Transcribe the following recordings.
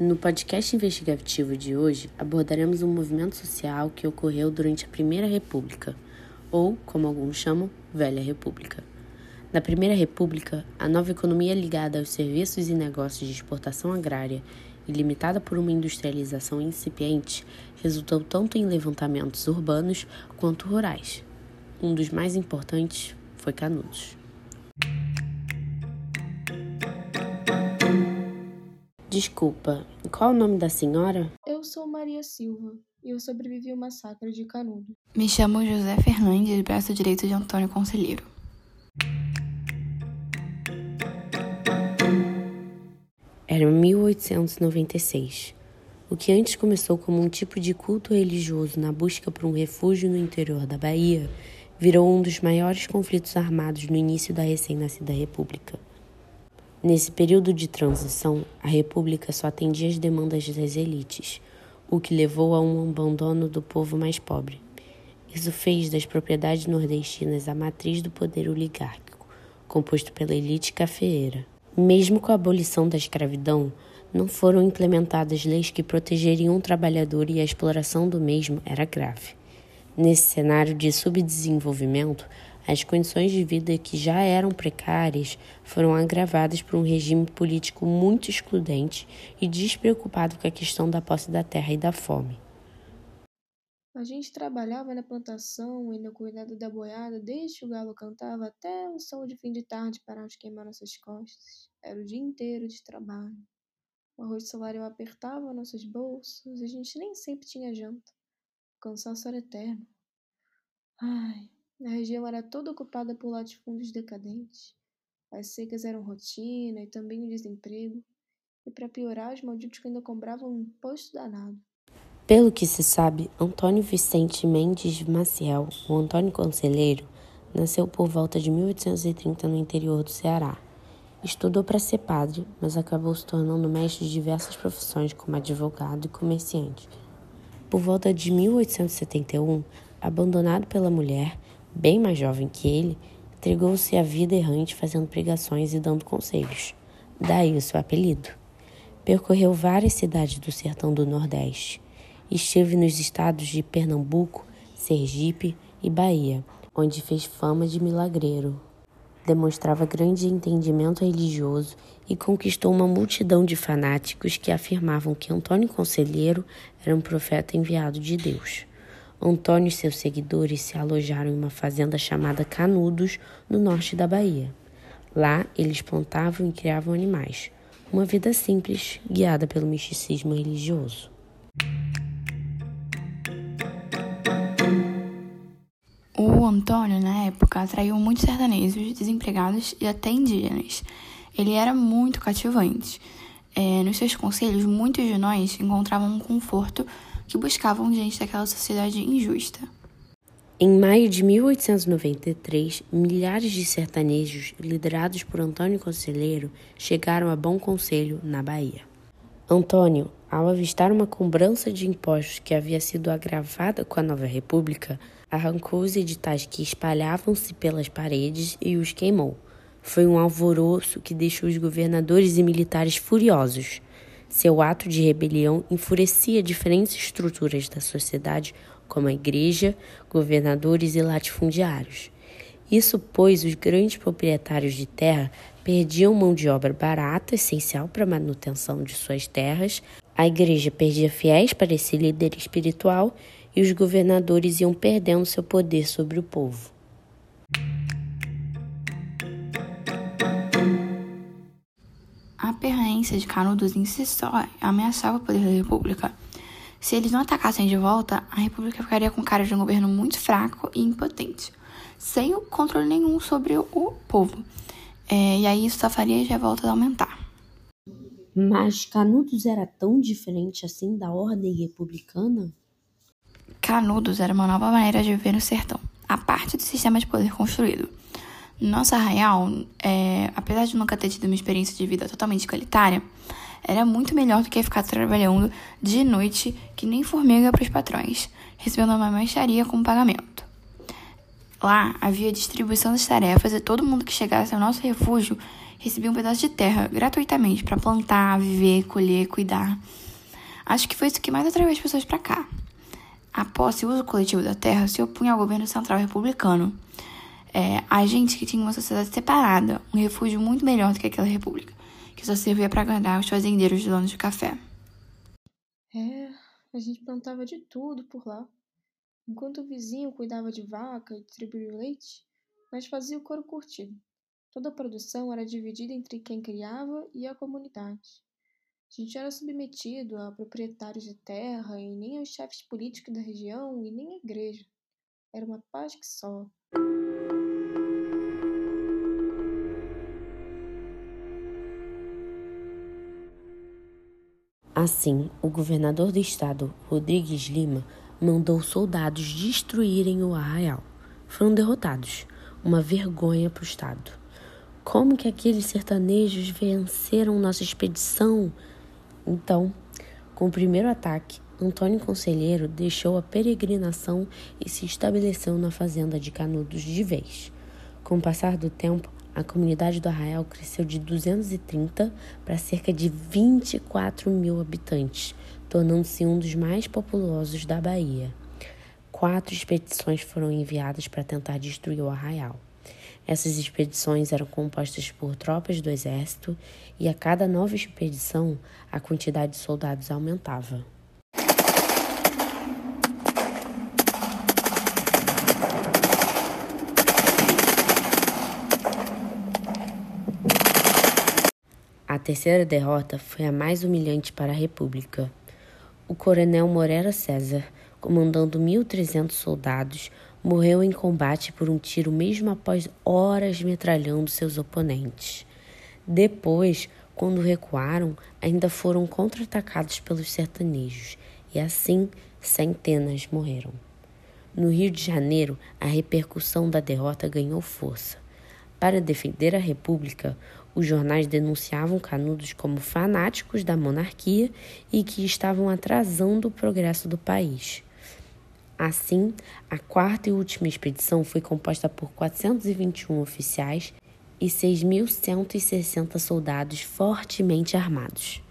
No podcast investigativo de hoje, abordaremos um movimento social que ocorreu durante a Primeira República, ou, como alguns chamam, Velha República. Na Primeira República, a nova economia ligada aos serviços e negócios de exportação agrária e limitada por uma industrialização incipiente resultou tanto em levantamentos urbanos quanto rurais. Um dos mais importantes foi Canudos. Desculpa, qual o nome da senhora? Eu sou Maria Silva e eu sobrevivi ao massacre de Canudo. Me chamo José Fernandes, braço direito de Antônio Conselheiro. Era 1896. O que antes começou como um tipo de culto religioso na busca por um refúgio no interior da Bahia, virou um dos maiores conflitos armados no início da recém-nascida República. Nesse período de transição, a República só atendia as demandas das elites, o que levou a um abandono do povo mais pobre. Isso fez das propriedades nordestinas a matriz do poder oligárquico, composto pela elite cafeeira. Mesmo com a abolição da escravidão, não foram implementadas leis que protegeriam o trabalhador e a exploração do mesmo era grave. Nesse cenário de subdesenvolvimento, as condições de vida que já eram precárias foram agravadas por um regime político muito excludente e despreocupado com a questão da posse da terra e da fome. A gente trabalhava na plantação e no cuidado da boiada desde que o galo cantava até o sol de fim de tarde parar de queimar nossas costas. Era o dia inteiro de trabalho. O arroz salarial apertava nossos bolsos e a gente nem sempre tinha janta. Cansaço era eterno. Ai, a região era toda ocupada por latifúndios decadentes. As secas eram rotina e também o desemprego. E para piorar, os malditos ainda cobravam um imposto danado. Pelo que se sabe, Antônio Vicente Mendes Maciel, o Antônio Conselheiro, nasceu por volta de 1830 no interior do Ceará. Estudou para ser padre, mas acabou se tornando mestre de diversas profissões como advogado e comerciante. Por volta de 1871, abandonado pela mulher, bem mais jovem que ele, entregou-se à vida errante fazendo pregações e dando conselhos. Daí o seu apelido. Percorreu várias cidades do sertão do Nordeste. Esteve nos estados de Pernambuco, Sergipe e Bahia, onde fez fama de milagreiro. Demonstrava grande entendimento religioso e conquistou uma multidão de fanáticos que afirmavam que Antônio Conselheiro era um profeta enviado de Deus. Antônio e seus seguidores se alojaram em uma fazenda chamada Canudos, no norte da Bahia. Lá, eles plantavam e criavam animais. Uma vida simples, guiada pelo misticismo religioso. O Antônio, na época, atraiu muitos sertanejos, desempregados e até indígenas. Ele era muito cativante. É, nos seus conselhos, muitos de nós encontravam um conforto que buscavam gente daquela sociedade injusta. Em maio de 1893, milhares de sertanejos, liderados por Antônio Conselheiro, chegaram a Bom Conselho, na Bahia. Antônio, ao avistar uma cobrança de impostos que havia sido agravada com a nova república, arrancou os editais que espalhavam-se pelas paredes e os queimou. Foi um alvoroço que deixou os governadores e militares furiosos. Seu ato de rebelião enfurecia diferentes estruturas da sociedade, como a igreja, governadores e latifundiários. Isso pois os grandes proprietários de terra perdiam mão de obra barata, essencial para a manutenção de suas terras, a igreja perdia fiéis para esse líder espiritual e os governadores iam perdendo seu poder sobre o povo. A permanência de Canudos em si só ameaçava o poder da República. Se eles não atacassem de volta, a República ficaria com cara de um governo muito fraco e impotente, sem o controle nenhum sobre o povo. É, e aí isso só faria a revoltas aumentar. Mas Canudos era tão diferente assim da ordem republicana? Canudos era uma nova maneira de viver no sertão, a parte do sistema de poder construído. Nossa arraial, é, apesar de nunca ter tido uma experiência de vida totalmente igualitária, era muito melhor do que ficar trabalhando de noite que nem formiga para os patrões, recebendo uma mexaria como pagamento. Lá havia distribuição das tarefas e todo mundo que chegasse ao nosso refúgio recebia um pedaço de terra gratuitamente para plantar, viver, colher, cuidar. Acho que foi isso que mais atraiu as pessoas para cá. A posse e uso coletivo da terra se opunha ao governo central republicano. É, a gente que tinha uma sociedade separada, um refúgio muito melhor do que aquela república, que só servia para agradar os fazendeiros de donos de café. É, a gente plantava de tudo por lá. Enquanto o vizinho cuidava de vaca e distribuía leite, nós fazia o couro curtido. Toda a produção era dividida entre quem criava e a comunidade. A gente era submetido a proprietários de terra e nem aos chefes políticos da região e nem à igreja. Era uma paz que só. Assim, o governador do estado, Rodrigues Lima, mandou soldados destruírem o arraial. Foram derrotados. Uma vergonha para o Estado. Como que aqueles sertanejos venceram nossa expedição? Então, com o primeiro ataque, Antônio Conselheiro deixou a peregrinação e se estabeleceu na fazenda de Canudos de vez. Com o passar do tempo, a comunidade do Arraial cresceu de 230 para cerca de 24 mil habitantes, tornando-se um dos mais populosos da Bahia. Quatro expedições foram enviadas para tentar destruir o arraial. Essas expedições eram compostas por tropas do exército e a cada nova expedição a quantidade de soldados aumentava. A terceira derrota foi a mais humilhante para a República o coronel Morera César, comandando 1.300 soldados, morreu em combate por um tiro mesmo após horas metralhando seus oponentes. Depois, quando recuaram, ainda foram contra-atacados pelos sertanejos e assim centenas morreram. No Rio de Janeiro, a repercussão da derrota ganhou força. Para defender a República, os jornais denunciavam Canudos como fanáticos da monarquia e que estavam atrasando o progresso do país. Assim, a quarta e última expedição foi composta por 421 oficiais e 6.160 soldados fortemente armados.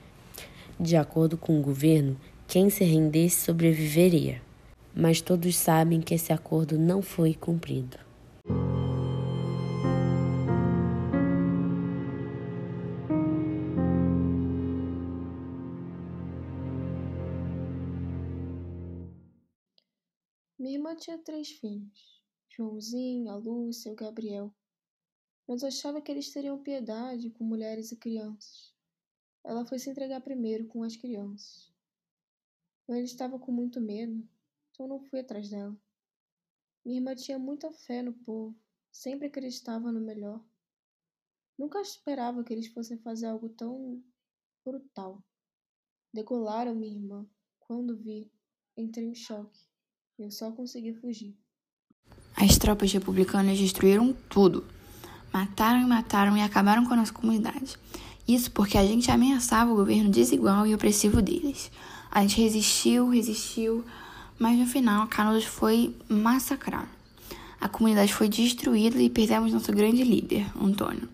De acordo com o governo, quem se rendesse sobreviveria. Mas todos sabem que esse acordo não foi cumprido. Minha irmã tinha três filhos: Joãozinho, a Lúcia e o Gabriel. Mas achava que eles teriam piedade com mulheres e crianças. Ela foi se entregar primeiro com as crianças. Eu estava com muito medo, então não fui atrás dela. Minha irmã tinha muita fé no povo, sempre acreditava no melhor. Nunca esperava que eles fossem fazer algo tão brutal. Degolaram minha irmã. Quando vi, entrei em choque. Eu só consegui fugir. As tropas republicanas destruíram tudo. Mataram e mataram e acabaram com a nossa comunidade. Isso porque a gente ameaçava o governo desigual e opressivo deles. A gente resistiu, resistiu, mas no final Canudos foi massacrado. A comunidade foi destruída e perdemos nosso grande líder, Antônio.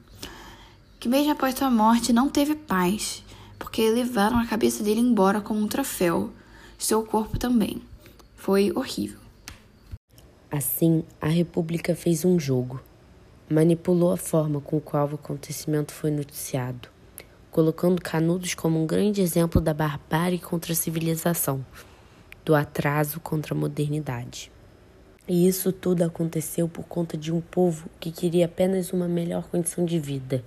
Que mesmo após sua morte não teve paz, porque levaram a cabeça dele embora como um troféu, seu corpo também. Foi horrível. Assim, a República fez um jogo. Manipulou a forma com qual o acontecimento foi noticiado, colocando Canudos como um grande exemplo da barbárie contra a civilização, do atraso contra a modernidade. E isso tudo aconteceu por conta de um povo que queria apenas uma melhor condição de vida,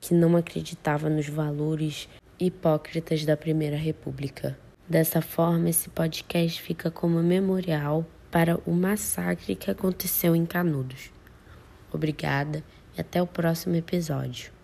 que não acreditava nos valores hipócritas da Primeira República. Dessa forma, esse podcast fica como memorial para o massacre que aconteceu em Canudos. Obrigada e até o próximo episódio.